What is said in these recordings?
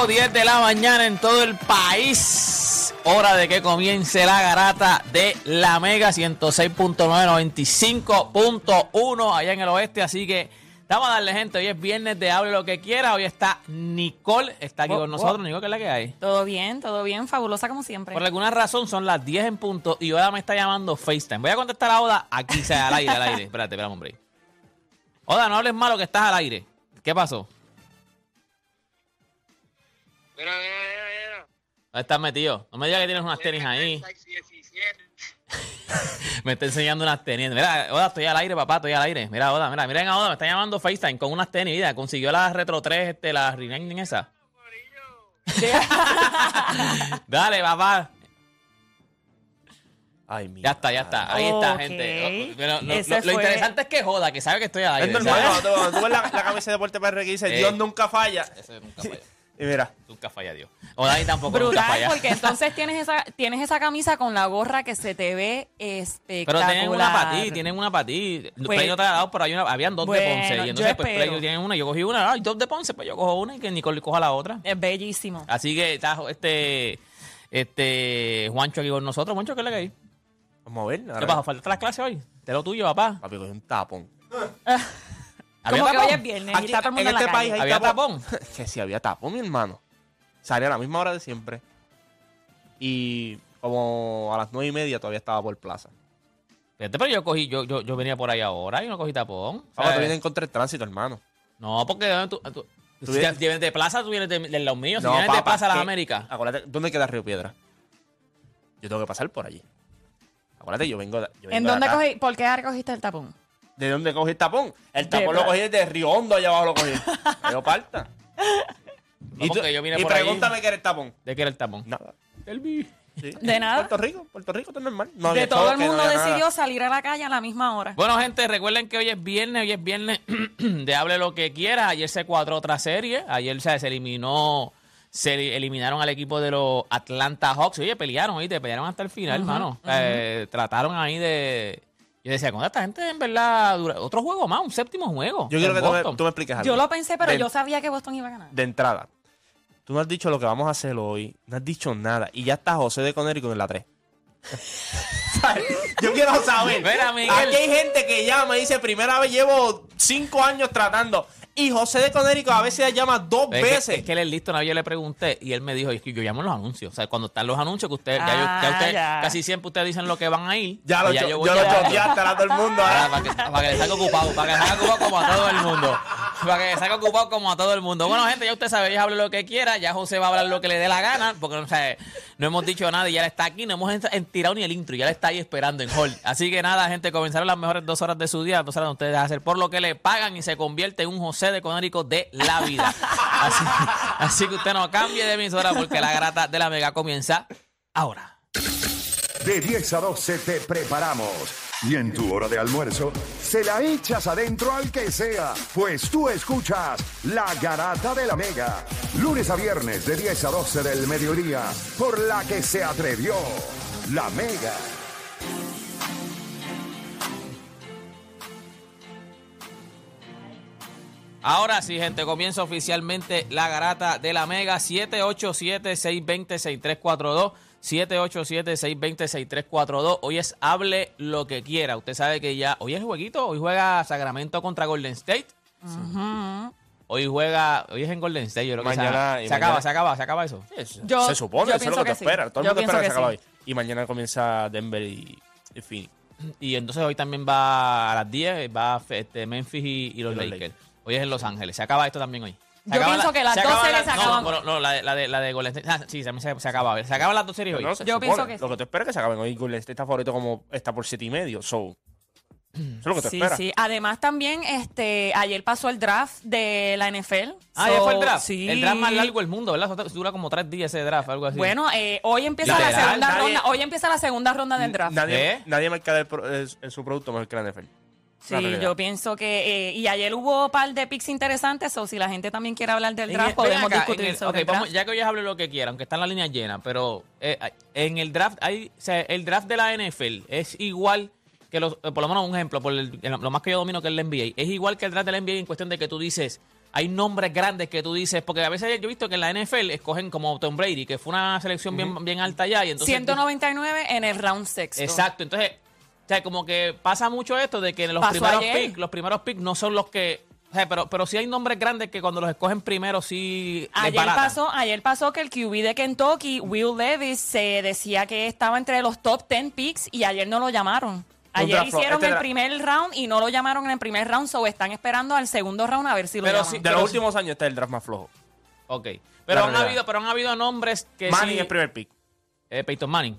Rico, 10 de la mañana en todo el país. Hora de que comience la garata de la Mega 106.9, 95.1 allá en el oeste. Así que vamos a darle gente. Hoy es viernes de Hable lo que quiera. Hoy está Nicole, está aquí Oh, con oh. nosotros. Nicole, ¿qué es la que hay? Todo bien, todo bien, fabulosa como siempre. Por alguna razón son las 10 en punto y Oda me está llamando FaceTime. Voy a contestar a Oda aquí, sea al aire, al aire. Espérate, espérame, hombre. Oda, no hables malo que estás al aire. ¿Qué pasó? Mira, mira, mira, mira. ¿Dónde estás metido? No me digas que tienes unas tenis ahí. Me está enseñando unas tenis. Mira, Oda, estoy al aire, papá, estoy al aire. Mira, Oda, mira, miren a Oda, me está llamando FaceTime con unas tenis. Mira, consiguió la Retro 3, este, la Reneging esa. Dale, papá. Ay, mi. Ya está, ya está. Ahí está, Ok. gente. Lo, Ese lo- lo fue- interesante es que joda, que sabe que estoy al aire. Es normal, ¿sabes? cuando tú, cuando tú ves la, la camisa de Deporte PR que dice Eh. Dios nunca falla. Eso nunca falla. Y mira, Nunca falla Dios. Ahí tampoco nunca Brutal, falla. porque entonces tienes esa, tienes esa camisa con la gorra que se te ve Pero espectacular. tienen una para ti, tienen una para ti. Pues- Play no te la ha dado, pero hay una, habían dos de Bueno, Ponce. Y yo entonces, pues, espero. Play tienen una. Yo cogí una. Hay dos de Ponce, pues yo cojo una y que Nicole coja la otra. Es bellísimo. Así que está este, este Juancho aquí con nosotros. Juancho, ¿qué que hay? vamos a ver. ¿Qué pasa? ¿Falta las clases hoy? De lo tuyo, papá. Papi, cogí un tapón. ¿Había Como que tapón? hoy es viernes y Aquí, está todo el mundo en en, este la país calle. ¿Había tapón? que sí, había tapón, mi hermano. Salía a la misma hora de siempre. Y como a las nueve y media todavía estaba por plaza. Fíjate, pero yo cogí, yo, yo, yo venía por ahí ahora y no cogí tapón. Sea, tú vienes en contra del tránsito, hermano. No, porque tú, tú- Tú si vienes- vienes de plaza, tú vienes de, de los míos. Si No, vienes de plaza a las que- Américas. Acuérdate, ¿dónde queda Río Piedra? Yo tengo que pasar por allí. Acuérdate, yo vengo de, yo vengo ¿En de dónde acá. cogí? ¿Por qué recogiste el tapón? ¿De dónde cogí el tapón? El De tapón lo cogí desde Río Hondo, allá abajo lo cogí. Yo parta. No, porque yo vine y por ahí. pregúntame qué era el tapón. ¿De qué era el tapón? Nada. El vi. Sí. De nada. Puerto Rico, Puerto Rico, todo normal. No de todo el no mundo nada. decidió salir a la calle a la misma hora. Bueno, gente, recuerden que hoy es viernes, hoy es viernes de hable lo que quiera. Ayer se cuadró otra serie, ayer se, se eliminó, se eliminaron al equipo de los Atlanta Hawks. Oye, pelearon, oíste, pelearon hasta el final, hermano. Eh, trataron ahí de... Yo decía, con esta gente en verdad dura otro juego más, un séptimo juego. Yo quiero que tú me, Boston. tú me expliques algo. Yo lo pensé, pero de, yo sabía que Boston iba a ganar. de entrada, tú no has dicho lo que vamos a hacer hoy, no has dicho nada. Y ya está José de Conérico en la 3. Yo quiero saber. Mira, Miguel. Aquí hay gente que llama y dice, primera vez llevo cinco años tratando. Y José de Conérico a veces llama dos Es que, veces. es que él es listo, una vez yo le pregunté y él me dijo, es que yo llamo los anuncios. O sea, cuando están los anuncios que usted, ya, yo- ya Ah, usted, ya. casi siempre ustedes dicen lo que van a ir. ya lo, y cho- yo voy yo lo choteaste a todo el mundo. Ahora, ahora. para, que, para que le salga ocupado, para que le salga ocupado como a todo el mundo. Para que le salga ocupado como a todo el mundo. Bueno, gente, ya usted sabe, ella hable lo que quiera, ya José va a hablar lo que le dé la gana, porque o sea, no hemos dicho nada y ya está aquí, no hemos en- en- tirado ni el intro, ya le está ahí esperando en hall. Así que nada, gente, comenzaron las mejores dos horas de su día, dos horas de ustedes hacer por lo que le pagan y se convierte en un José de Conérico de la vida. Así, así que usted no cambie de emisora porque la grata de la mega comienza ahora. De 10 a 12 te preparamos. Y en tu hora de almuerzo, se la echas adentro al que sea, pues tú escuchas La Garata de la Mega. Lunes a viernes de 10 a 12 del mediodía, por la que se atrevió La Mega. Ahora sí, gente, comienza oficialmente la garata de la Mega 787-620-6342. 787-620-6342. Hoy es hable lo que quiera. Usted sabe que ya. Hoy es jueguito. Hoy juega Sacramento contra Golden State. Hoy juega. Hoy es en Golden State. Yo creo que se- Mañana- se, acaba, se acaba, se acaba eso. Es- Yo- se supone, yo eso es lo que te que sí. espera. Todo el Yo mundo espera que pienso se que acabe sí. hoy. Y mañana comienza Denver y, y Phoenix. Y entonces hoy también va a las 10. Va este, Memphis y, y los Y los Lakers. Lakers. Hoy es en Los Ángeles. Se acaba esto también hoy. Se Yo pienso que las se dos series la- se no, acaban. no, la de, la de, la de Golden State. ah, sí, también se, se acaba. Se acaban las dos series hoy. No, se Yo supone. pienso que Lo que te espera es que se acaben hoy. Golden State está favorito como está por 7 y medio. So, eso es lo que te Sí, espera. sí. Además también, este, ayer pasó el draft de la NFL. Ah, So, ya fue el draft. Sí. El draft más largo del mundo, ¿verdad? Dura como tres días ese draft, algo así. Bueno, eh, hoy empieza Literal, la segunda nadie- ronda. Hoy empieza la segunda ronda del draft. Nadie, ¿Eh? nadie marca el en su producto mejor que la NFL. Sí, realidad. yo pienso que. eh, y ayer hubo un par de picks interesantes, o si la gente también quiere hablar del draft, el- podemos acá, discutir el- sobre ok, el vamos- ya que hoy hable lo que quiera, aunque está en la línea llena, pero eh, en el draft hay, o sea, el draft de la NFL es igual que los, eh, por lo menos un ejemplo, por el- lo más que yo domino que es el NBA, es igual que el draft de la NBA en cuestión de que tú dices, hay nombres grandes que tú dices, porque a veces yo he visto que en la NFL escogen como Tom Brady, que fue una selección bien, bien alta ya, y entonces... 199 en el round sexto. Exacto, entonces, sea, como que pasa mucho esto de que los Pasó primeros ayer. picks, los primeros picks no son los que, o sea, pero, pero sí hay nombres grandes que cuando los escogen primero sí Ayer pasó, ayer pasó que el QB de Kentucky, Will Levis, se decía que estaba entre los top 10 picks y ayer no lo llamaron. Ayer hicieron este el primer round y no lo llamaron en el primer round, so están esperando al segundo round a ver si lo Pero llaman. sí- De Pero los sí- últimos años está el draft más flojo. Ok. Pero La han, realidad. habido, pero han habido nombres que Manning sí... es el primer pick. eh, Peyton Manning.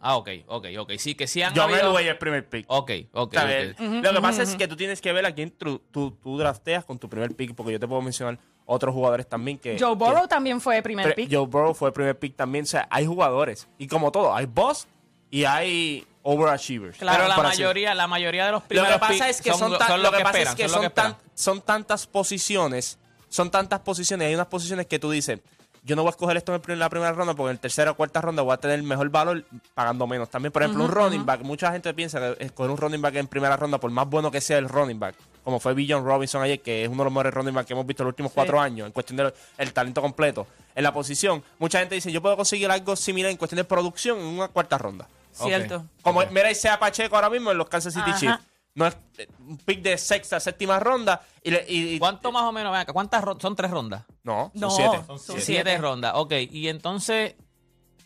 Ah, ok, ok, ok. Sí, que sí han John habido... Elway es el primer pick. Ok, ok, ¿Sabes? ok. Lo que pasa es que tú tienes que ver a quién tú, tú, tú drafteas con tu primer pick, porque yo te puedo mencionar otros jugadores también que... Joe que- Burrow también fue primer pick. Joe Burrow fue el primer pick también. O sea, hay jugadores. Y como todo, hay boss y hay overachievers. Pero la mayoría, la mayoría de los Lo primeros que pasa picks es que son, lo- tan- son lo que pasa esperan, es que son que tan- son tantas posiciones, son tantas posiciones, hay unas posiciones que tú dices, yo no voy a escoger esto en la primera ronda porque en la tercera o cuarta ronda voy a tener mejor valor pagando menos. También, por ejemplo, un running back, mucha gente piensa que escoger un running back en primera ronda, por más bueno que sea el running back, como fue Bill Robinson ayer, que es uno de los mejores running back que hemos visto en los últimos cuatro años, en cuestión del el talento completo, en la posición, mucha gente dice, yo puedo conseguir algo similar en cuestión de producción en una cuarta ronda. Cierto. Como mira, sea Pacheco ahora mismo en los Kansas City. Chiefs. No es eh, un pick de sexta, séptima ronda. Y, le- y- y- ¿Cuánto más o menos? Ven acá, ¿Cuántas ron- son tres rondas? No, son No, siete. son Siete, siete. rondas, ok. Y entonces,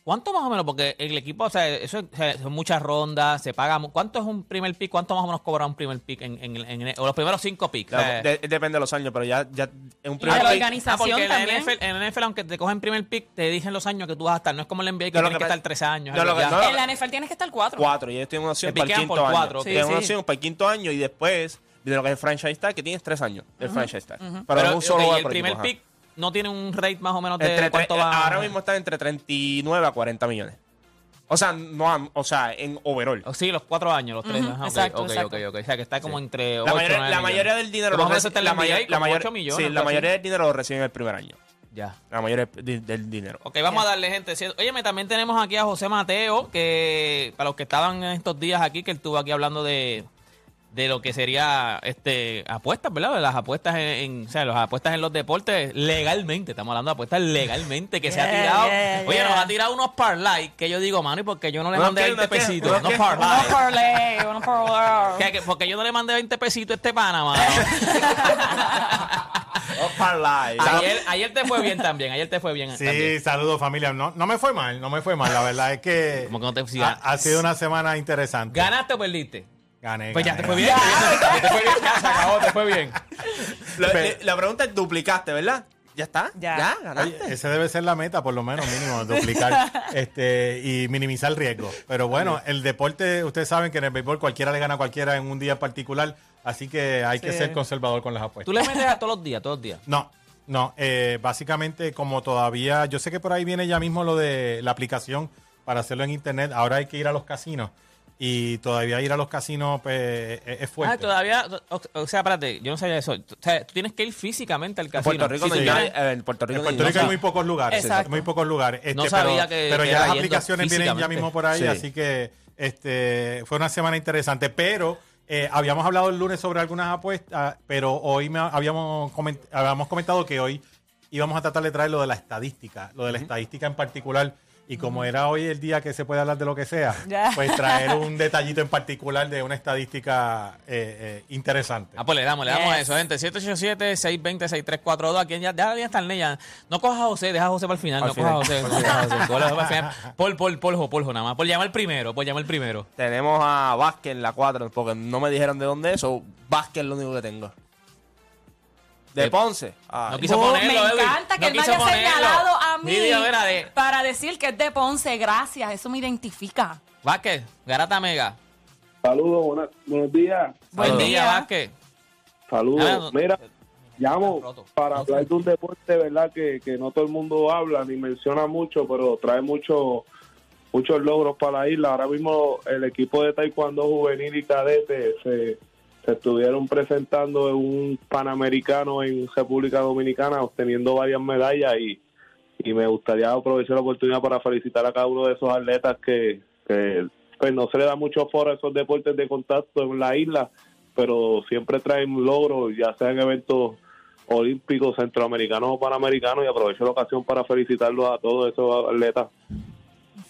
¿cuánto más o menos? Porque el equipo, o sea, eso es- o sea, son muchas rondas, se paga. mu- ¿Cuánto es un primer pick? ¿Cuánto más o menos cobra un primer pick en, en, en- o los primeros cinco picks? O sea, Claro, de- depende de los años, pero ya, ya en un primer de la pick- Ah, organización en la también. NFL, en la NFL, aunque te cogen primer pick, te dicen los años que tú vas a estar. No es como el NBA que No, tienes que que estar 13 años. no, algo lo que- ya. no, En la NFL tienes que estar cuatro. cuatro. Y ellos tienen una opción para el piquean quinto por año. cuatro. Tienen Sí, una sí. opción para el quinto año y después viene lo que es el franchise tag, que tienes tres años del franchise tag. Pero, Pero, un solo ok, y el primer equipo, ajá. pick no tiene un rate más o menos de Entre tre- cuánto va. Ahora mismo está entre 39 a 40 millones. O sea, no, o sea, en overall. Oh, Sí, los cuatro años, los tres. Ujú, ajá, ok, exacto, ok, exacto. ok, ok. O sea, que está como entre La 8 mayoría, la mayoría del dinero lo menos reci- está en la la mayor- la como mayor- 8 millones, sí, la así. mayoría del dinero lo reciben en el primer año. Ya. La mayoría de- del dinero. Ok, vamos a darle, gente. Óyeme, también tenemos aquí a José Mateo, que para los que estaban en estos días aquí, que él estuvo aquí hablando de, de lo que sería este apuestas, ¿verdad? Las apuestas en, en- o sea, las apuestas en los deportes legalmente. Estamos hablando de apuestas legalmente, que se ha tirado. yeah, Oye, yeah. nos ha tirado unos parlay que yo digo, mano, y porque yo no le ¿Unos mandé qué? 20 ¿Unos qué? pesitos. ¿Unos Unos parlay. Uno parlay, uno parlay. Que- que- porque yo no le mandé 20 pesitos a este pana, mano. ayer, ayer te fue bien también, ayer te fue bien Sí, saludos familia. No, no me fue mal, no me fue mal. La verdad es que Como que no te- sí, ha, ha sido una semana interesante. ¿Ganaste o perdiste? Gané. Pues ya gané, te fue bien. Ya, te fue bien, ya se acabó, te fue bien. La, Pe- la pregunta es, ¿duplicaste, verdad? ¿Ya está? Ya. ¿Ya? Oye, ¿Ganaste? ese debe ser la meta, por lo menos mínimo, duplicar este y minimizar el riesgo. Pero bueno, el deporte, ustedes saben que en el béisbol cualquiera le gana a cualquiera en un día en particular, así que hay que ser conservador con las apuestas. Tú le metes a todos los días, todos los días. No, no. eh, básicamente, como todavía, yo sé que por ahí viene ya mismo lo de la aplicación para hacerlo en internet. Ahora hay que ir a los casinos y todavía ir a los casinos pues, es, es fuerte. Ah, todavía, o, o sea, espérate, yo no sabía eso. O sea, tú tienes que ir físicamente al En casino. Puerto Rico Si no tú hay quieres- nada- en Puerto Rico En no hay Puerto Rico hay nada. muy pocos lugares. Exacto. Muy pocos lugares. Este, No sabía pero, que- pero que ya era las aplicaciones vienen ya mismo por ahí, Sí. así que este fue una semana interesante. Pero eh, habíamos hablado el lunes sobre algunas apuestas, pero hoy me habíamos, coment- habíamos comentado que hoy íbamos a tratar de traer lo de la estadística, lo de la estadística en particular. Y como era hoy el día que se puede hablar de lo que sea, pues traer un detallito en particular de una estadística eh, eh, interesante. Ah, pues le damos, le damos a eso, gente. 787-620-6342. Aquí ya, ya, ya está el ya. No cojas a José, deja a José para el final. Al no cojas a final. José. no cojas a José, para el final. Nada más. Por llamar el primero, por llamar el primero. Tenemos a Vázquez en la 4, porque no me dijeron de dónde es, o Vázquez es lo único que tengo. De De- Ponce. Ah, No quiso Oh, ponerlo, me Edwin. encanta que No él me haya ponerlo. señalado a mí era de para decir que es de Ponce. Gracias, eso me identifica. Vázquez, Garata Mega. Saludos, buenas- buenos días. Buen día. Vázquez. Saludos. Ah, no- Mira, llamo para hablar de un deporte, ¿verdad? Que, que no todo el mundo habla ni menciona mucho, pero trae mucho, muchos logros para la isla. Ahora mismo el equipo de Taekwondo juvenil y cadete se, se estuvieron presentando en un Panamericano en República Dominicana, obteniendo varias medallas y, y me gustaría aprovechar la oportunidad para felicitar a cada uno de esos atletas que, que pues no se le da mucho foro a esos deportes de contacto en la isla, pero siempre traen logros, ya sean eventos olímpicos, centroamericanos o panamericanos, y aprovecho la ocasión para felicitarlos a todos esos atletas.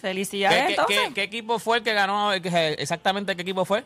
Felicidades, ¿Qué, qué, entonces. qué- qué equipo fue el que ganó? ¿Qué- Exactamente qué equipo fue?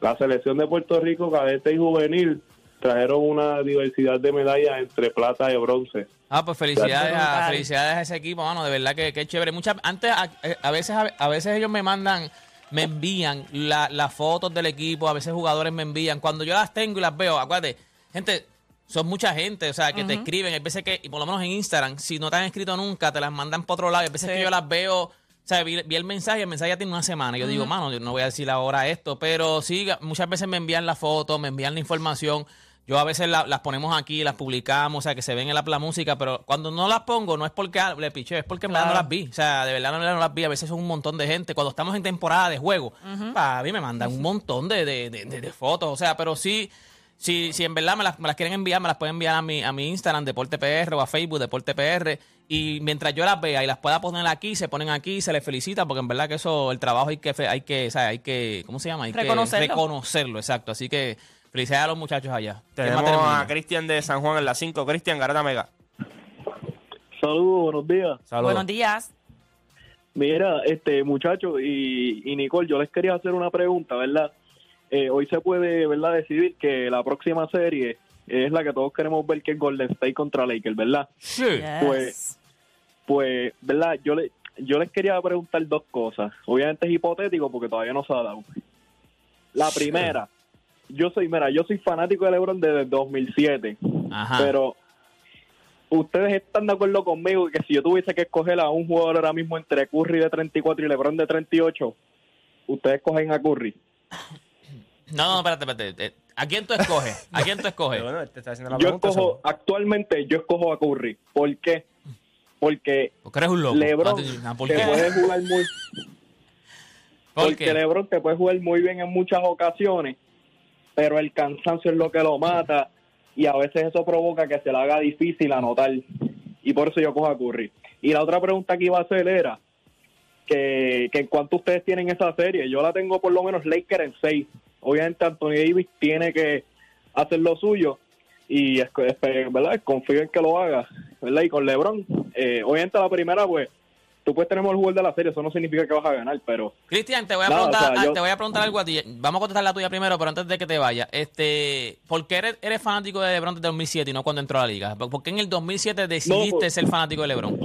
La selección de Puerto Rico, cadete y juvenil, trajeron una diversidad de medallas entre plata y bronce. Ah, pues felicidades a, felicidades a ese equipo, mano, de verdad que, que chévere. Muchas, antes, a, a veces a, veces ellos me mandan, me envían la- las fotos del equipo, a veces jugadores me envían. Cuando yo las tengo y las veo, acuérdate, gente, son mucha gente, o sea, que te escriben, hay veces que, y por lo menos en Instagram, si no te han escrito nunca, te las mandan por otro lado, y hay veces Sí. que yo las veo, o sea, vi, vi el mensaje, el mensaje ya tiene una semana, yo digo, mano, yo no voy a decir ahora esto, pero sí, muchas veces me envían la foto, me envían la información, yo a veces la- las ponemos aquí, las publicamos, o sea, que se ven en la, la música, pero cuando no las pongo, no es porque ah, le piché, es porque en verdad no Claro. las vi. O sea, de verdad no, no las vi. A veces son un montón de gente. Cuando estamos en temporada de juego, a mí me mandan un montón de, de- de- fotos. O sea, pero sí, si, si en verdad me las, me las quieren enviar, me las pueden enviar a mi, a mi Instagram, Deporte PR, o a Facebook, Deporte PR. Y mientras yo las vea y las pueda poner aquí, se ponen aquí, se les felicita, porque en verdad que eso, el trabajo hay que, fe- hay que, sea, hay que, ¿cómo se llama? Hay Reconocerlo. que reconocerlo, exacto. Así que felicidades a los muchachos allá. ¿Quién más Tenemos tenemos, a? Cristian de San Juan en la 5. Cristian, Garata Mega. Saludos, buenos días. Saludos. Buenos días. Mira, este muchacho y, y Nicole, yo les quería hacer una pregunta, ¿verdad? Eh, hoy se puede, ¿verdad?, decidir que la próxima serie es la que todos queremos ver, que es Golden State contra Lakers, ¿verdad? Sí. Yes. Pues- Pues, ¿verdad? Yo, le, yo les quería preguntar dos cosas. Obviamente es hipotético porque todavía no se ha dado. La primera, yo soy, mira, yo soy fanático de LeBron desde el 2007, Ajá. pero ustedes están de acuerdo conmigo que si yo tuviese que escoger a un jugador ahora mismo entre Curry de 34 y LeBron de 38, ustedes cogen a Curry. No, no, espérate, espérate. ¿A quién tú escoges? ¿A quién tú escoges? Bueno, te está haciendo la Yo pregunta, escojo, actualmente yo escojo a Curry. ¿Por qué? Porque Porque eres un loco. LeBron ¿Por te puede jugar muy ¿Por porque qué? LeBron te puede jugar muy bien en muchas ocasiones, pero el cansancio es lo que lo mata y a veces eso provoca que se le haga difícil anotar y por eso yo cojo a Curry. Y la otra pregunta que iba a hacer era que, que en cuanto ustedes tienen esa serie, yo la tengo por lo menos Lakers en 6. Obviamente Anthony Davis tiene que hacer lo suyo y es- ¿verdad? confío en que lo haga. ¿verdad? Y con LeBron, eh, obviamente la primera pues tú puedes tener el jugador de la serie, eso no significa que vas a ganar, pero Cristian, te voy a No, preguntar, o sea, yo- te voy a preguntar algo a ti. Vamos a contestar la tuya primero, pero antes de que te vaya, este, ¿por qué eres, eres fanático de LeBron desde 2007 y no cuando entró a la liga? ¿Por qué en el 2007 decidiste pues- ser fanático de LeBron?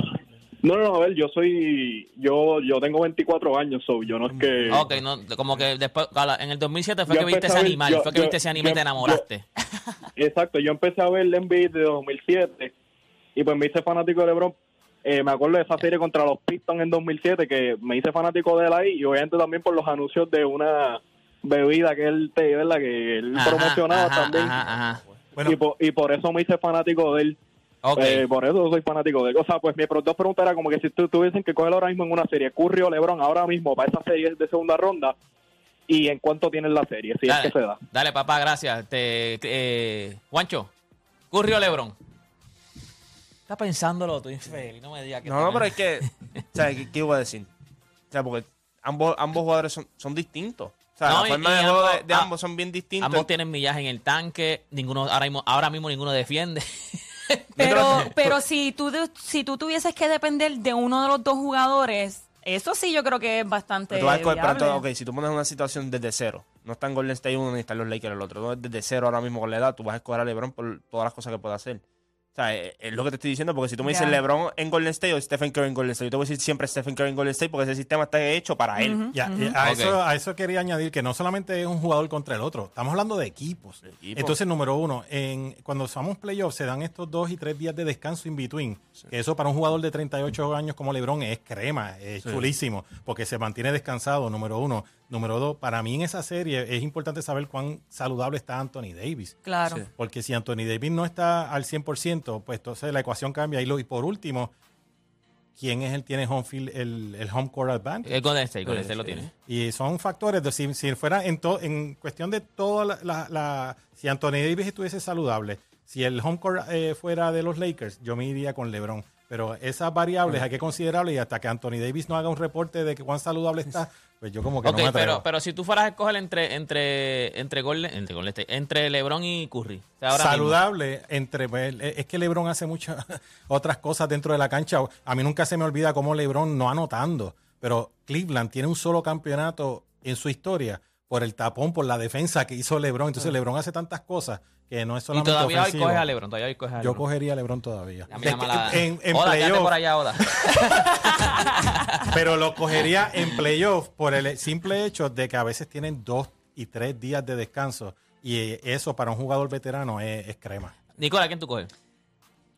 No, no, no, a ver, yo soy, yo yo tengo 24 años, so yo no es que... Ok, no, como que después, en el 2007 fue Yo que viste ese ver- animal, yo- fue que yo- viste ese animal y te enamoraste. Exacto, yo empecé a ver el NBA de 2007 y pues me hice fanático de LeBron. Eh, me acuerdo de esa serie contra los Pistons en 2007 que me hice fanático de él ahí y obviamente también por los anuncios de una bebida que él te, ¿verdad? Que él Ajá, promocionaba ajá, también. ajá, ajá. Bueno, y, por, y por eso me hice fanático de él. Ok. Eh, por eso soy fanático de sea, pues mi pro- dos preguntas era como que si tú tuviesen que coger ahora mismo en una serie, Curry o LeBron, ahora mismo para esa serie de segunda ronda, y en cuánto tienen la serie, si Dale, es que se da. dale, papá, gracias. Te, eh, Juancho, Curry o Lebron. Está pensándolo tú, infeliz. No me digas que No, no, pero es que, o sea, ¿qué, qué iba a decir? O sea, porque ambos, ambos jugadores son, son distintos. O sea, No, la y- forma y de juego de, ambos- de ah, ambos son bien distintos. Ambos tienen millaje en el tanque. Ninguno, ahora mismo, ahora mismo ninguno defiende. Pero, pero si tú si tú tuvieses que depender de uno de los dos jugadores, eso sí yo creo que es bastante Pero tú vas a escoger- pero viable. entonces, ok, si tú pones una situación desde cero, no está en Golden State uno ni están los Lakers el otro, desde cero ahora mismo con la edad, tú vas a escoger a LeBron por todas las cosas que puede hacer. O sea, es, es lo que te estoy diciendo, porque si tú me dices. LeBron en Golden State o Stephen Curry en Golden State, yo te voy a decir siempre Stephen Curry en Golden State porque ese sistema está hecho para él. Ya, y a, eso, a eso quería añadir que no solamente es un jugador contra el otro, estamos hablando de equipos. Entonces, número uno, en, cuando usamos playoffs se dan estos dos y tres días de descanso in between. Que eso para un jugador de 38 años como LeBron es crema, es chulísimo, porque se mantiene descansado, número uno. Número dos, para mí en esa serie es importante saber cuán saludable está Anthony Davis. Claro. Porque si Anthony Davis no está al 100%, pues entonces la ecuación cambia. Y, lo, y por último, ¿quién es el tiene home field, el, el home court advantage? El Golden State, Golden State lo tiene. Y son factores de si, si fuera en, to- en cuestión de toda la, la- la- Si Anthony Davis estuviese saludable, si el home court eh, fuera de los Lakers, yo me iría con LeBron. Pero esas variables hay que considerarlas y hasta que Anthony Davis no haga un reporte de que cuán saludable está, pues yo como que no me atrevo. pero, pero si tú fueras a escoger entre entre entre Golden, entre, entre LeBron y Curry. o sea, ahora mismo. saludable entre pues, es que LeBron hace muchas otras cosas dentro de la cancha. A mí nunca se me olvida cómo LeBron no anotando, pero Cleveland tiene un solo campeonato en su historia por el tapón, por la defensa que hizo LeBron. Entonces LeBron hace tantas cosas que no es Y solamente todavía hoy ofensivo. coges a LeBron, todavía hoy coges a Yo cogería a LeBron todavía. En en Oda, playoff, por allá, Oda. pero lo cogería en playoff por el simple hecho de que a veces tienen dos y tres días de descanso. Y eso para un jugador veterano es, es crema. Nicola, ¿quién tú coges?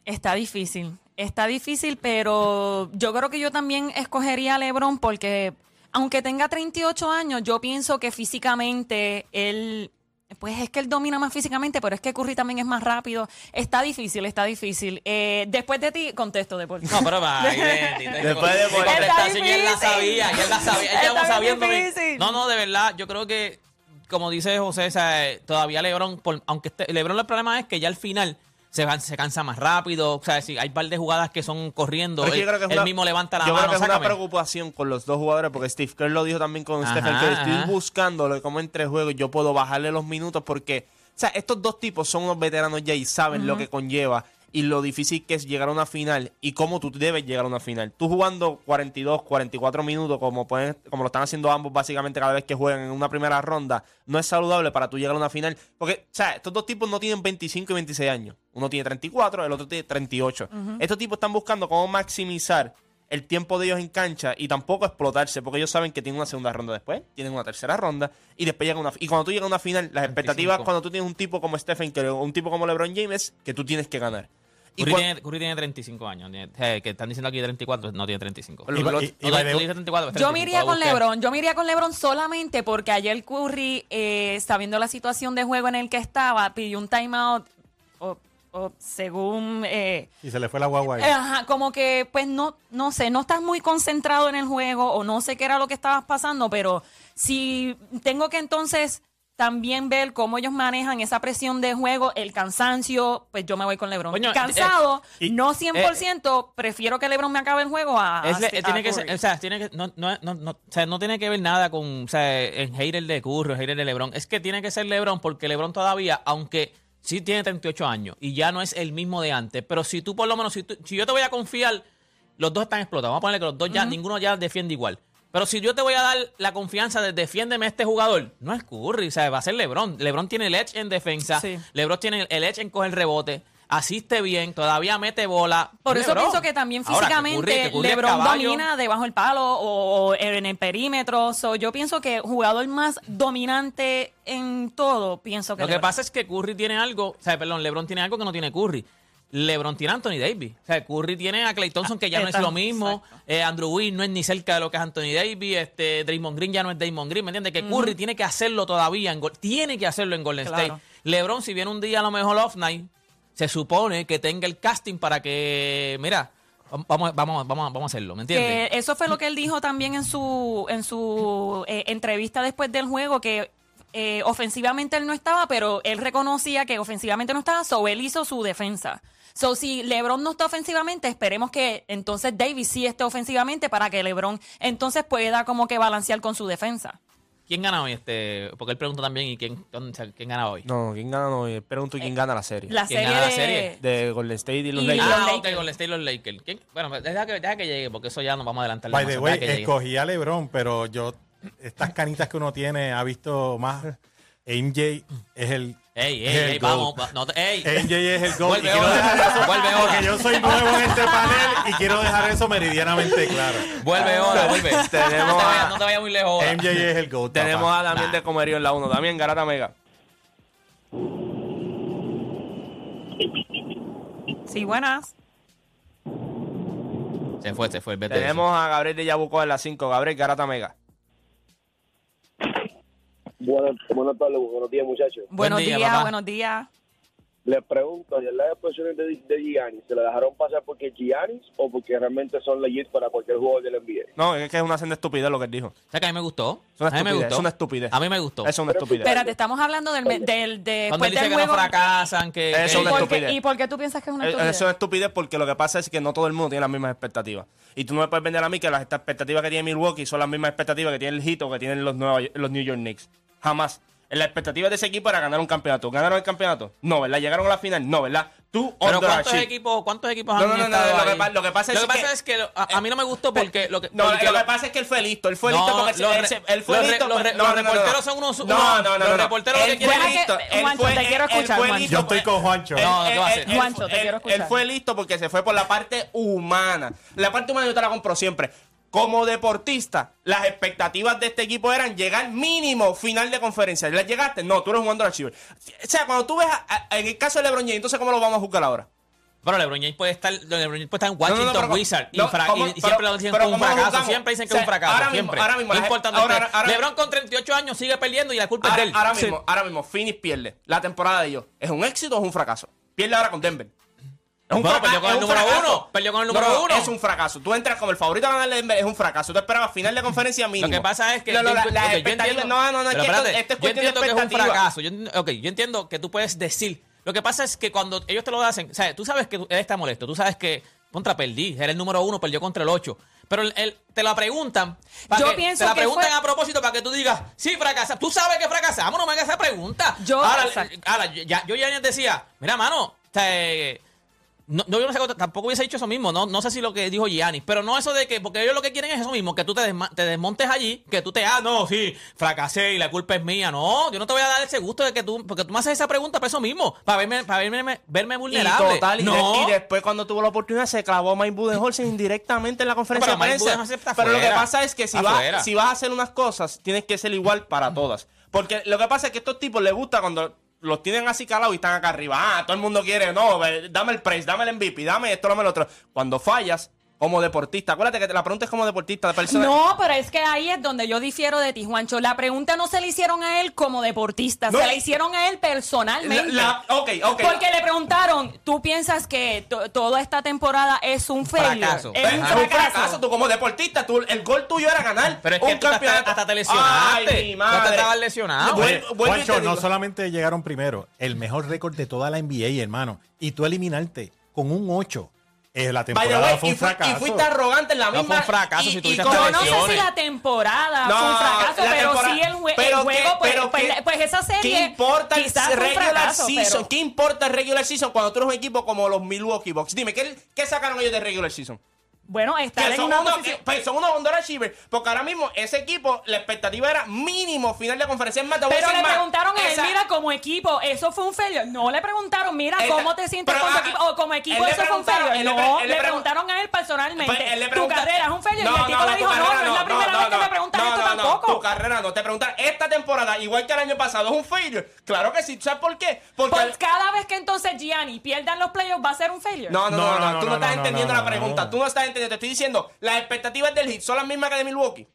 Está difícil. Está difícil, pero yo creo que yo también escogería a LeBron porque, aunque tenga 38 años, yo pienso que físicamente él. Pues es que él domina más físicamente, pero es que Curry también es más rápido. Está difícil, está difícil. Eh, después de ti, contesto después. No, pero va. Después de- Está contestación, él la sabía, él la sabía. Él Está sabiendo. difícil. No, no, de verdad, yo creo que, como dice José, o sea, todavía LeBron, por- aunque esté- LeBron el problema es que ya al final se, se cansa más rápido. O sea, si hay un par de jugadas que son corriendo, él, yo creo que es él una- mismo levanta la yo mano. creo que es una preocupación con los dos jugadores, porque Steve Kerr lo dijo también con Ajá, Stephen Curry. Estoy ajá. buscándolo como entre juegos yo puedo bajarle los minutos porque, o sea, estos dos tipos son unos veteranos ya y saben lo que conlleva y lo difícil que es llegar a una final y cómo tú debes llegar a una final. Tú jugando 42, 44 minutos como pueden, como lo están haciendo ambos básicamente cada vez que juegan en una primera ronda, no es saludable para tú llegar a una final. Porque, o sea, estos dos tipos no tienen 25 y 26 años. Uno tiene 34, el otro tiene 38. Estos tipos están buscando cómo maximizar el tiempo de ellos en cancha y tampoco explotarse, porque ellos saben que tienen una segunda ronda después, tienen una tercera ronda y después llegan una. Y cuando tú llegas a una final, las expectativas 25. cuando tú tienes un tipo como Stephen Curry o un tipo como LeBron James, que tú tienes que ganar. Y Curry, tiene, Curry tiene 35 años. tiene- eh, que están diciendo aquí 34, no tiene 35. Lo- Y y- y No, by tú the way- dices 34, es Yo 35, me iría con. LeBron. Yo me iría con LeBron solamente porque ayer Curry, eh, sabiendo la situación de juego en el que estaba, pidió un timeout. O, o según. eh, Y se le fue la guagua ahí. eh, ajá, como que, pues no, no sé, no estás muy concentrado en el juego o no sé qué era lo que estabas pasando, pero si tengo que entonces también ver cómo ellos manejan esa presión de juego, el cansancio, pues yo me voy con LeBron. Coño, Cansado, eh, y- no 100%, prefiero que LeBron me acabe el juego a, Es a- le- eh, a tiene que Curry. ser, o sea, tiene que, no, no, no, no, o sea, no tiene que ver nada con, o sea, en hater de Curry, o hater de LeBron. Es que tiene que ser LeBron porque LeBron todavía, aunque sí tiene 38 años y ya no es el mismo de antes, pero si tú por lo menos, si, tú- si yo te voy a confiar, los dos están explotados. Vamos a ponerle que los dos ya, ninguno ya defiende igual. Pero si yo te voy a dar la confianza de defiéndeme a este jugador, no es Curry, o sea, va a ser LeBron. LeBron tiene el edge en defensa, Sí. LeBron tiene el edge en coger rebote, asiste bien, todavía mete bola. Por eso LeBron. pienso que también Ahora, que físicamente Curry- que Curry es LeBron domina debajo del palo o, o en el perímetro. So, yo pienso que jugador más dominante en todo, pienso que Lo que pasa es que Curry tiene algo, o sea, perdón, LeBron tiene algo que no tiene Curry. LeBron tiene a Anthony Davis. O sea, Curry tiene a Clay Thompson, que ya no es lo mismo. Eh, Andrew Wiggins no es ni cerca de lo que es Anthony Davis. Este, Draymond Green ya no es Draymond Green. ¿Me entiendes? Que Curry tiene que hacerlo todavía. En, tiene que hacerlo en Golden Claro. State. LeBron, si viene un día a lo mejor off night, se supone que tenga el casting para que, mira, vamos, vamos, vamos, vamos a hacerlo, ¿me entiendes? Eso fue lo que él dijo también en su, en su eh, entrevista después del juego, que eh, ofensivamente él no estaba, pero él reconocía que ofensivamente no estaba, so él hizo su defensa. So, si LeBron no está ofensivamente, esperemos que entonces Davis sí esté ofensivamente para que LeBron entonces pueda como que balancear con su defensa. ¿Quién gana hoy? Este, porque él pregunta también y quién, o sea, quién gana hoy. No, ¿quién gana? Eh, pregunto quién gana la serie. La ¿Quién serie gana la serie? De Golden State y los Y Lakers. los ah, ok, Lakers. el State y los Lakers. ¿Quién? Bueno, deja que, deja que llegue, porque eso ya nos vamos a adelantar. By the demasiado. way, Deja que llegue. escogí a LeBron, pero yo, estas canitas que uno tiene, ha visto más. MJ es el. Ey, es ey, el ey, GOAT. vamos. va- No, te- ey. MJ es el GOAT. Vuelve y quiero ahora, dejar eso- vuelve ahora. Porque yo soy nuevo en este panel y quiero dejar eso meridianamente claro. Vuelve ahora, vuelve. Tenemos no, te a- vayas, no te vayas muy lejos ahora. MJ es el GOAT. Tenemos papá. a Damián Nah. de Comerío en la 1. Damián Garata Mega. Sí, buenas. Se fue, se fue. Vete Tenemos a Gabriel de Yabuco en la 5. Gabriel Garata Mega. Buenas, buenas tardes, buenos días, muchachos. Buenos día, días, buenos días. Les pregunto, ¿ayer las expresiones de, de Giannis se le dejaron pasar porque es Giannis o porque realmente son legit para cualquier jugador del NBA? No, es que es una senda estupidez lo que él dijo. O sea, que a mí me gustó. Es una a mí me estupidez, gustó. es una estupidez. A mí me gustó. Es una estupidez. Espérate, estamos hablando del, del de, Cuando él dice del que no juego. fracasan, que... Eso es ¿Y una por, qué, estupidez. ¿Y por qué tú piensas que es una Eh, estupidez? Eso es estupidez porque lo que pasa es que no todo el mundo tiene las mismas expectativas. Y tú no me puedes vender a mí que las expectativas que tiene Milwaukee son las mismas expectativas que tiene el Heat o que tienen los, Nueva- los New York Knicks. Jamás. La expectativa de ese equipo era ganar un campeonato. ¿Ganaron el campeonato? No, ¿verdad? ¿Llegaron a la final? No, ¿verdad? Tú, Pero ¿cuántos equipos, cuántos equipos No, han no, no, no, estado lo que ahí? pa- lo que pasa es Lo que que- pasa es que lo- a, a mí no me gustó porque... Lo que, No, porque lo que pasa es que él fue listo. Él fue No, listo porque los él, re- se- él fue listo. los pero- re- no, los no, no, no. reporteros son unos- No, no, no. los no. reporteros lo que Él quieren fue es- listo, Juancho, te quiero escuchar, Yo estoy con Juancho. No, ¿qué él- va a hacer? él- Juancho, te quiero escuchar. Él fue listo porque se fue por la parte humana. La parte humana yo te la compro siempre. Como deportista, las expectativas de este equipo eran llegar mínimo final de conferencia. ¿Les llegaste? No, tú eres un underachiever. O sea, cuando tú ves, a- a- en el caso de LeBron James, entonces ¿cómo lo vamos a juzgar ahora? Bueno, LeBron James puede estar, LeBron James puede estar en No, no, no, Washington pero- Wizards y, no, y- siempre lo dicen que es un ¿cómo lo fracaso. Siempre dicen que O es un fracaso. ahora mismo- siempre. ahora mismo no la- importa ahora- ahora- ahora- LeBron con 38 años sigue perdiendo y la culpa es de él. ahora Sí. mismo, ahora mismo, Phoenix pierde. La temporada de ellos, ¿es un éxito o es un fracaso? Pierde ahora con Denver. Es un Bueno, fracaso, perdió con el número fracaso. uno, perdió con el número no, uno. Es un fracaso. Tú entras como el favorito a ganar es un fracaso. Tú esperabas final de conferencia mínimo. Lo que pasa es que No, no, la- yo entiendo- no, no, no, es pero que esto- espérate, esto es yo de entiendo que es un fracaso. Yo, ok, yo entiendo que tú puedes decir. Lo que pasa es que cuando ellos te lo hacen, o sea, tú sabes que él está molesto, tú sabes que contra perdí, era el número uno, perdió contra el ocho. Pero él, él- te la preguntan. Yo que- pienso te la que preguntan fue- a propósito para que tú digas, sí, fracasa. Tú sabes que fracasamos, no me hagas esa pregunta. Yo- ahora, ahora, ya, yo ya decía, mira, mano, o sea, eh, no, yo no sé, tampoco hubiese dicho eso mismo, no, no sé si lo que dijo Giannis, pero no eso de que, porque ellos lo que quieren es eso mismo, que tú te, desma- te desmontes allí, que tú te, ah, no, sí, fracasé y la culpa es mía, no, yo no te voy a dar ese gusto de que tú, porque tú me haces esa pregunta para eso mismo, para verme, para verme, verme Y vulnerable. total, y, de- no, y después cuando tuvo la oportunidad se clavó a Mike Budenholzer indirectamente en la conferencia No, de prensa. Pero lo que pasa es que si vas, si vas a hacer unas cosas, tienes que ser igual para todas. Porque lo que pasa es que a estos tipos les gusta cuando los tienen así calados y están acá arriba. Ah, todo el mundo quiere, no, dame el praise, dame el MVP, dame esto, dame el otro. Cuando fallas, como deportista, acuérdate que te la pregunta es como deportista, de persona. No, pero es que ahí es donde yo difiero de ti, Juancho. La pregunta no se le hicieron a él como deportista, No, se la hicieron a él personalmente. La- la- ok, ok. Porque le preguntaron, ¿tú piensas que to- toda esta temporada es un failure? fracaso. Es un Es un fracaso. fracaso. Tú como deportista, tú, el gol tuyo era ganar pero es que un tú hasta, campeonato. hasta te lesionaste, Ay, mi madre. hasta estabas lesionado. Oye, Juancho, te no solamente llegaron primero, el mejor récord de toda la NBA, hermano. Y tú eliminarte con un 8. Eh, la temporada way, fue y, un fui- fracaso. y fuiste arrogante en la No, misma. fue un fracaso y- si y tuviste Yo no sé si la temporada No, fue un fracaso, pero sí el, jue- pero el juego, que- pues, pero pues, que- pues esa serie. ¿Qué importa el regular fracaso, season? pero- ¿Qué importa el regular season cuando tú eres un equipo como los Milwaukee Bucks? Dime, ¿qué, qué sacaron ellos de regular season? Bueno, estar Que en son, una unos, posición. que- pues, son unos underachievers. Porque ahora mismo ese equipo, la expectativa era mínimo final de conferencia. Es más, te voy a Pero le más. preguntaron a él, Esa- mira, como equipo, eso fue un failure. No le preguntaron, mira, Esa- ¿cómo te sientes pero, con tu ah, equipo? O como equipo, eso fue un failure. No, le le pregun- preguntaron a él personalmente. Pues, él le tu carrera es un failure. No, y el tipo no, le dijo, no, no es la primera no, vez que no, me preguntan no, esto no, no, tampoco. tu carrera no. Te preguntan, esta temporada, igual que el año pasado, es un failure. Claro que sí. ¿Sabes por qué? Porque... Pues cada vez que entonces Gianni pierdan los playoffs va a ser un failure. No, no, no, no, No, tú no, no, estás no, entendiendo no, la no, pregunta. no. Tú no estás entendiendo. Te estoy diciendo, las expectativas del Heat son las mismas que de Milwaukee.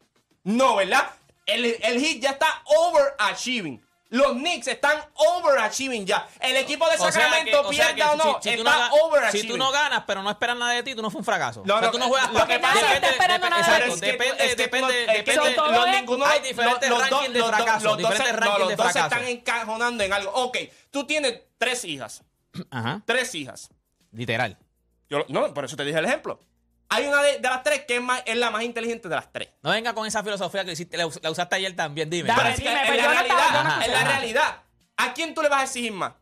No, ¿verdad? El, el Heat ya está overachieving. Los Knicks están overachieving ya. El equipo de O sea que- Sacramento o sea que pierda o no, si- si tú no está ga- overachieving. Si tú no ganas, pero no esperan nada de ti, tú no fue un fracaso. No, o sea, no, tú no juegas lo que pasa- está esperando nada de que- depende, es que depende, no- es que depende. todo los- es- ninguno- hay diferentes los- los rankings dos- de los dos- fracaso, los diferentes no, rankings los de dos se están encajonando en algo. Ok, tú tienes tres hijas. Ajá, Tres hijas. literal. Yo, no, por eso te dije el ejemplo. Hay una de, de las tres que es, más, es la más inteligente de las tres. No venga con esa filosofía que hiciste, la, us- la usaste ayer también, dime. Dale, Pero es que dime, en pero la yo no estaba- realidad, Ajá. en la realidad, ¿a quién tú le vas a exigir más?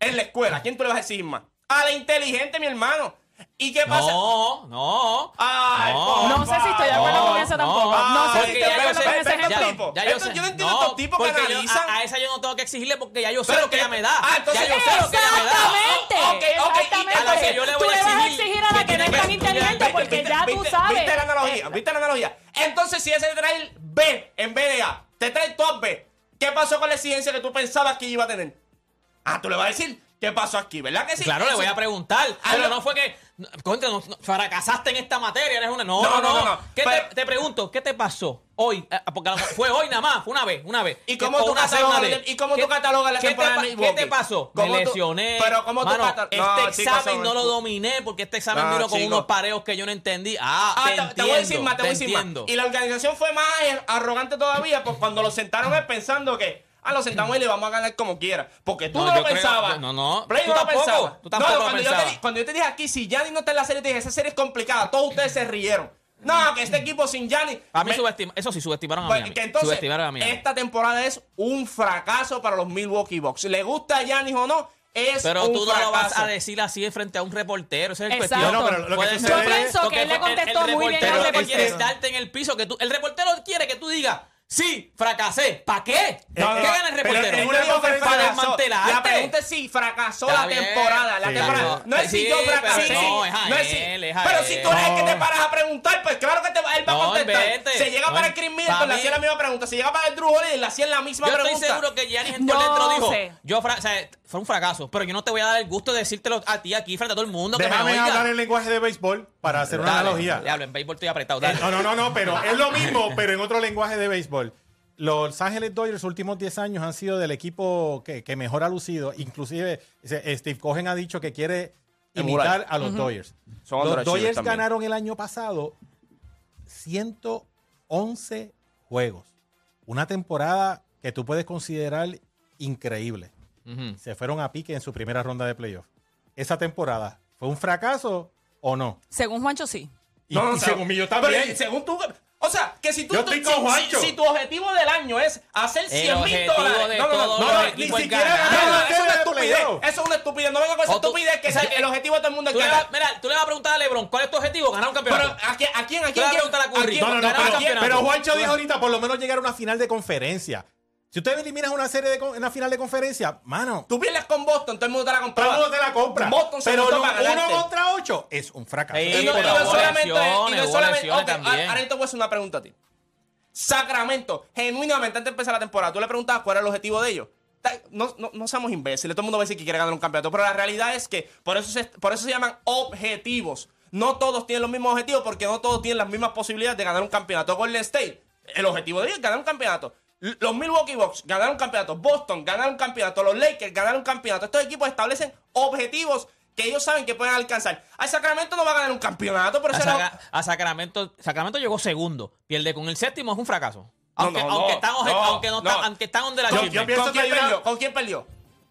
En la escuela, ¿a quién tú le vas a exigir más? A la inteligente, mi hermano. ¿Y qué pasa? No, no. Ay, No. No sé si estoy de acuerdo con eso tampoco. No sé si estoy de acuerdo sé- con ese ejemplo. tipo. Ya yo, Esto- sé. yo no entiendo estos tipos que analizan. a, a esa yo no tengo que exigirle porque ya yo sé Pero lo que ella me da. Ah, entonces- ya yo sé lo que ella me da. Exactamente. Ok, ok, y- Exactamente. a la que yo le voy tú a le vas a exigir exigir a la que no es tan inteligente porque ¿Viste- ya tú sabes. ¿Viste la analogía? ¿Viste la analogía? Entonces, si ese te trae el B en vez de A, te trae top B, ¿qué pasó con la exigencia que tú pensabas que iba a tener? Ah, tú le vas a decir, ¿qué pasó aquí? ¿Verdad que sí? Claro, le voy a preguntar. Ah, pero no fue que. Contra, no, no, fracasaste en esta materia, eres una. No, No, no, no, no. no, no. ¿Qué Pero- te, te pregunto, ¿qué te pasó hoy? Eh, Porque fue hoy nada más, fue una vez, una vez. ¿Y cómo tú catalogas y cómo ¿Qué- tú catalogas la qué te temporada de ¿Qué te pasó? ¿Cómo Me lesioné. pero cómo tú Mano, catal- no, Este examen no lo dominé porque este examen No, vino con unos pareos que yo no entendí. Ah, Ah, te, te, te entiendo, voy a decir más, te voy a decir más. Y la organización fue más arrogante todavía pues cuando lo sentaron pensando que, ah, lo sentamos y le vamos a ganar como quiera. Porque tú No, no, lo creo- pensabas. no, no, Play tú no lo tampoco, pensaba. tú tampoco No, lo cuando, yo te, cuando yo te dije aquí, si Gianni no está en la serie, te dije, esa serie es complicada. Todos ustedes se rieron. No, que este equipo sin Gianni... A mí me- subestima- eso sí, subestimaron a pues, Miami. que entonces, subestimaron a Miami. esta temporada es un fracaso para los Milwaukee Bucks. ¿Le gusta a Giannis o no? Es Pero un tú no lo vas a decir así de frente a un reportero. Esa es el cuestión. No, pero lo que Yo pienso que él le el- contestó el muy bien reportero al lo que quiere es reportero. darte en el piso. que tú, El reportero quiere que tú digas, sí, fracasé. ¿Para qué? No, no, ¿Qué gana el pero reportero? Él una no conferencia- para fracasó. desmantelarte. La pregunta es si fracasó Está la bien. temporada. La Sí, temporada. no. No es si Sí, yo pero fracasé. no, es a es si- él, es a pero él. si tú eres el que te No. paras a preguntar, pues claro que te va, él va a No, contestar. vete. Se llega No, para el Chris Middleton, le hacía la misma pregunta. Se llega para el Drew Holiday, le hacían la misma Yo pregunta. estoy seguro que Giannis en No por dentro dijo, sé. yo fra- o sea, fue un fracaso, pero yo no te voy a dar el gusto de decírtelo a ti aquí frente a todo el mundo. que me Déjame hablar en lenguaje de béisbol para hacer una analogía. Diablo, en béisbol estoy apretado. Eh. No, no, no, no, pero es lo mismo, pero en otro lenguaje de béisbol. Los Ángeles Dodgers los últimos 10 años han sido del equipo que, que mejor ha lucido. Inclusive Steve Cohen ha dicho que quiere Emular. imitar a los Dodgers. Son los Dodgers también. ganaron el año pasado 111 juegos. Una temporada que tú puedes considerar increíble. Se fueron a pique en su primera ronda de playoff. Esa temporada, ¿fue un fracaso o no? Según Juancho, sí. Y, No, no, y o sea, según mí, yo pero también. según tú. O sea, que si tú. Yo estoy si- con si- Juancho. Si, tu objetivo del año es hacer El 100 mil dólares. no, no, no, ni es siquiera ganar. Eso es una no, estupidez. Eso es una estupidez. No venga con esa estupidez que sea, el objetivo de todo el mundo es Tú vas, mira, tú le vas a preguntar a LeBron, ¿cuál es tu objetivo? Ganar un Pero campeonato. ¿a quién? ¿A quién? ¿A quién? a quiere- preguntar a Curry. quién- No, no, no, ganar pero, campeonato. pero Juancho dijo ahorita por lo menos llegar a una final de conferencia. Si usted eliminas una serie de una final de conferencia, mano, Tú pierdes con Boston, todo el mundo te la todo compraba. el mundo te la compra. Boston se pero uno ganarte. contra ocho es un fracaso. Sí, Y no, solamente. Y no solamente. ahora yo te voy a hacer una pregunta a ti. Sacramento, genuinamente, antes de empezar la temporada, tú le preguntabas cuál era el objetivo de ellos. No, no, no seamos imbéciles, todo el mundo va a decir que quiere ganar un campeonato, pero la realidad es que por eso se, por eso se llaman objetivos. No todos tienen los mismos objetivos porque no todos tienen las mismas posibilidades de ganar un campeonato. Golden State, el objetivo de ellos es ganar un campeonato. Los Milwaukee Bucks ganaron un campeonato. Boston ganaron un campeonato. Los Lakers ganaron un campeonato. Estos equipos establecen objetivos que ellos saben que pueden alcanzar. Al Sacramento no va a ganar un campeonato, pero A, eso no- a Sacramento, Sacramento llegó segundo. Pierde con el séptimo, es un fracaso. No, Aunque, no, aunque no, están, no, aunque no, no. están- aunque están donde la ¿Con quién perdió? ¿Con quién perdió?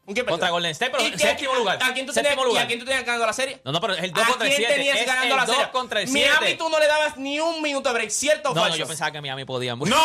¿Con quién? Contra Golden State, pero ¿Y en quién- séptimo lugar. ¿A quién tú tenías, ¿Y lugar. a quién tú tenías ganando la serie? No, no, pero es el 2 ¿A contra el quién 7. tenías Es ganando el la 2 serie? contra el Miami 7. tú no le dabas ni un minuto de break, ¿cierto o No, no, falso? yo pensaba que Miami podía. ¡No!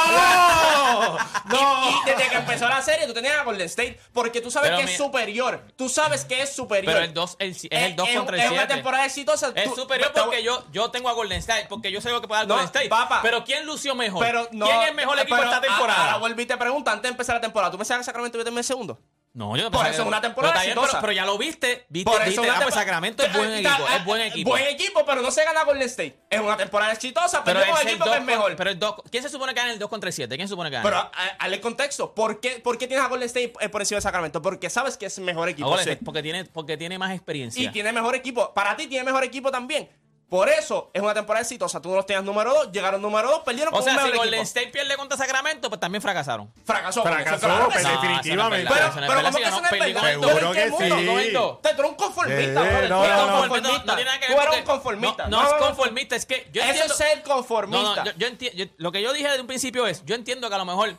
Y, ¡No! y desde que empezó la serie tú tenías a Golden State porque tú sabes Pero que mi- es superior. Tú sabes que es superior. Pero el 2 el, es el 2 Es- contra el Es 7. una temporada exitosa. Es Tú- superior porque yo, yo tengo a Golden State, porque yo sé lo que puede dar No, Golden State. papá. pero ¿quién lució mejor? Pero no, ¿Quién es el mejor equipo pero esta a- temporada? Ahora vuelvo y te pregunto, antes de empezar la temporada, ¿tú pensabas que Sacramento iba a terminar segundo? No, yo Por eso es una temporada pero, bien, exitosa. pero, pero ya lo viste. Viste, Por eso viste. una Ah, pues Sacramento es buen equipo. Es buen equipo. Buen equipo, pero no se gana Golden State. Es una temporada exitosa, pero, pero es el equipo que 2 es mejor. Pero el dos- ¿Quién se supone que gana el 2 contra el 7? ¿Quién se supone que gana? Pero a- a- hazle contexto. ¿Por qué, ¿Por qué tienes a Golden State eh, por encima de Sacramento? Porque sabes que es mejor equipo. Golden sí. State, porque, tiene, porque tiene más experiencia. Y tiene mejor equipo. Para ti tiene mejor equipo también. Por eso es una temporada exitosa. Tú no los tenías número 2, llegaron número 2, perdieron O con sea, un si mejor Golden equipo. State pierde contra Sacramento, pues también fracasaron. Fracasó. Fracasó, claro que pero sí. definitivamente. No, Pero, no pero ¿cómo que eso no no es verdad? verdad. ¿Tú eres Seguro qué que mundo? sí. Momento. Tú eres un conformista, Eh, brother. no, eres no, un no. conformista. No, tiene nada que ver Tú eres porque- un conformista. No, no es conformista, es que yo Eso entiendo... es ser No, conformista. no, yo, yo enti- yo- lo que yo dije desde un principio es, yo entiendo que a lo mejor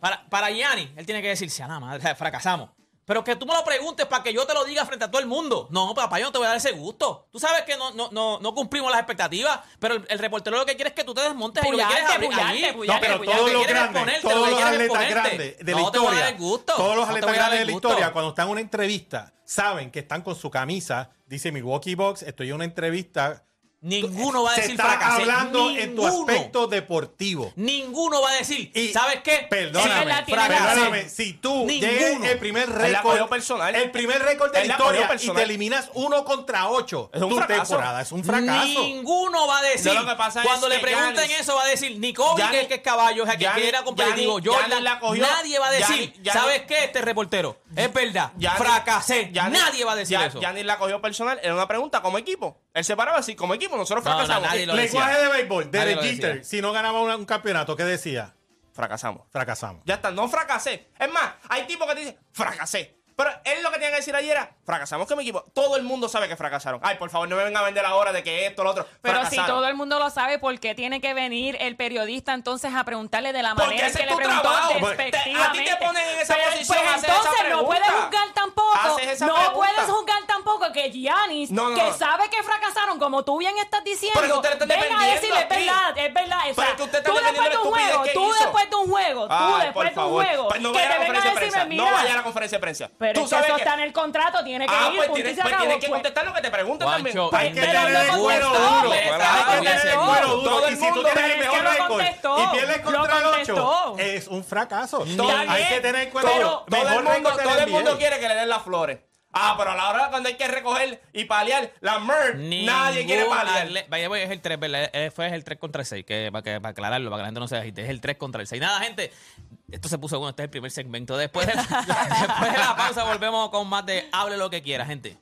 para, para Gianni, él tiene que decirse, a la madre, fracasamos. Pero que tú me lo preguntes para que yo te lo diga frente a todo el mundo. No, papá, yo no te voy a dar ese gusto. Tú sabes que no, no, no, no cumplimos las expectativas, pero el, el reportero lo que quiere es que tú te desmontes y lo que Pullarte, quieres pullarte, pullarte, No, pero pullarte. todos Lo los grandes, todos los atletas grandes de la No te voy a dar historia, el gusto. todos los atletas grandes de la historia, cuando están en una entrevista, saben que están con su camisa, dice Milwaukee Bucks, estoy en una entrevista. Ninguno va a Se decir está fracasé. hablando en tu aspecto deportivo. Ninguno va a decir, Y- ¿sabes qué? Perdóname, Sí, perdóname, si tú Ninguno. llegas el primer récord, personal. el primer récord de la historia y te eliminas uno contra ocho, Es un tu fracaso. temporada es un fracaso. Ninguno va a decir. No, lo que pasa cuando es le pregunten Giannis- eso, va a decir ni Kobe, Giannis- que, es caballo, o sea, que, Giannis- que era competitivo. Giannis- Jordan, Giannis la cogió- nadie va a decir, Giannis- Giannis- ¿sabes qué? Este reportero. Es verdad. Fracasé. Giannis- nadie va a decir eso. Giannis la cogió personal. Era una pregunta como equipo. Él se paraba así, como equipo. Nosotros No, no, fracasamos. nadie lo decía. Lenguaje de béisbol, de Jeter, si no ganaba un, un campeonato, ¿qué decía? Fracasamos. Fracasamos. Ya está, no fracasé. Es más, hay tipos que te dicen, fracasé. Pero él lo que tenía que decir ayer era, fracasamos con mi equipo. Todo el mundo sabe que fracasaron. Ay, por favor, no me vengan a vender ahora de que esto, lo otro. Pero si Fracasaron. todo el mundo lo sabe, ¿por qué tiene que venir el periodista entonces a preguntarle de la manera que le preguntó despectivamente? a ti te ponen en esa Pero, posición pues, esa entonces no puedes juzgar tampoco, no pregunta. puedes juzgar tampoco que Giannis, No, no, que no. sabe que fracasaron, como tú bien estás diciendo, Pero usted está venga a defendiendo decir, es verdad, es verdad. O Pero sea, que usted está tú después de un juego, tú después de un juego, tú después por de un juego, Pues que te venga a decirme, mira, No vaya a la conferencia de prensa. Pero Tú es que sabes eso que- está en el contrato, tiene que Ah, ir, pues punto y tienes, se pues acabó. tienes que Pues, contestar lo que te preguntan Juancho, también. Hay que Pero tener no cuero contestó, duro. pero Hay que tener el contestó. cuero duro. Todo el Y si tú mundo- tienes el pero es mejor que lo récord contestó. y pierdes Lo contra el 8, contestó. es un fracaso. Está Hay bien, que tener el cuero pero- duro. Todo el Mejor mundo, récord de todo la el mundo NBA. quiere que le den las flores. Ah, pero a la hora cuando hay que recoger y paliar la merch, nadie quiere paliar. Vaya, voy, es el 3, ¿verdad? Eh, Fue el 3 contra el 6, que, para, que, para aclararlo, para que la gente no se agite. Es el 3 contra el 6. Nada, gente, esto se puso bueno. Este es el primer segmento. Después de la, después de la pausa volvemos con más de Hable lo que quiera, gente.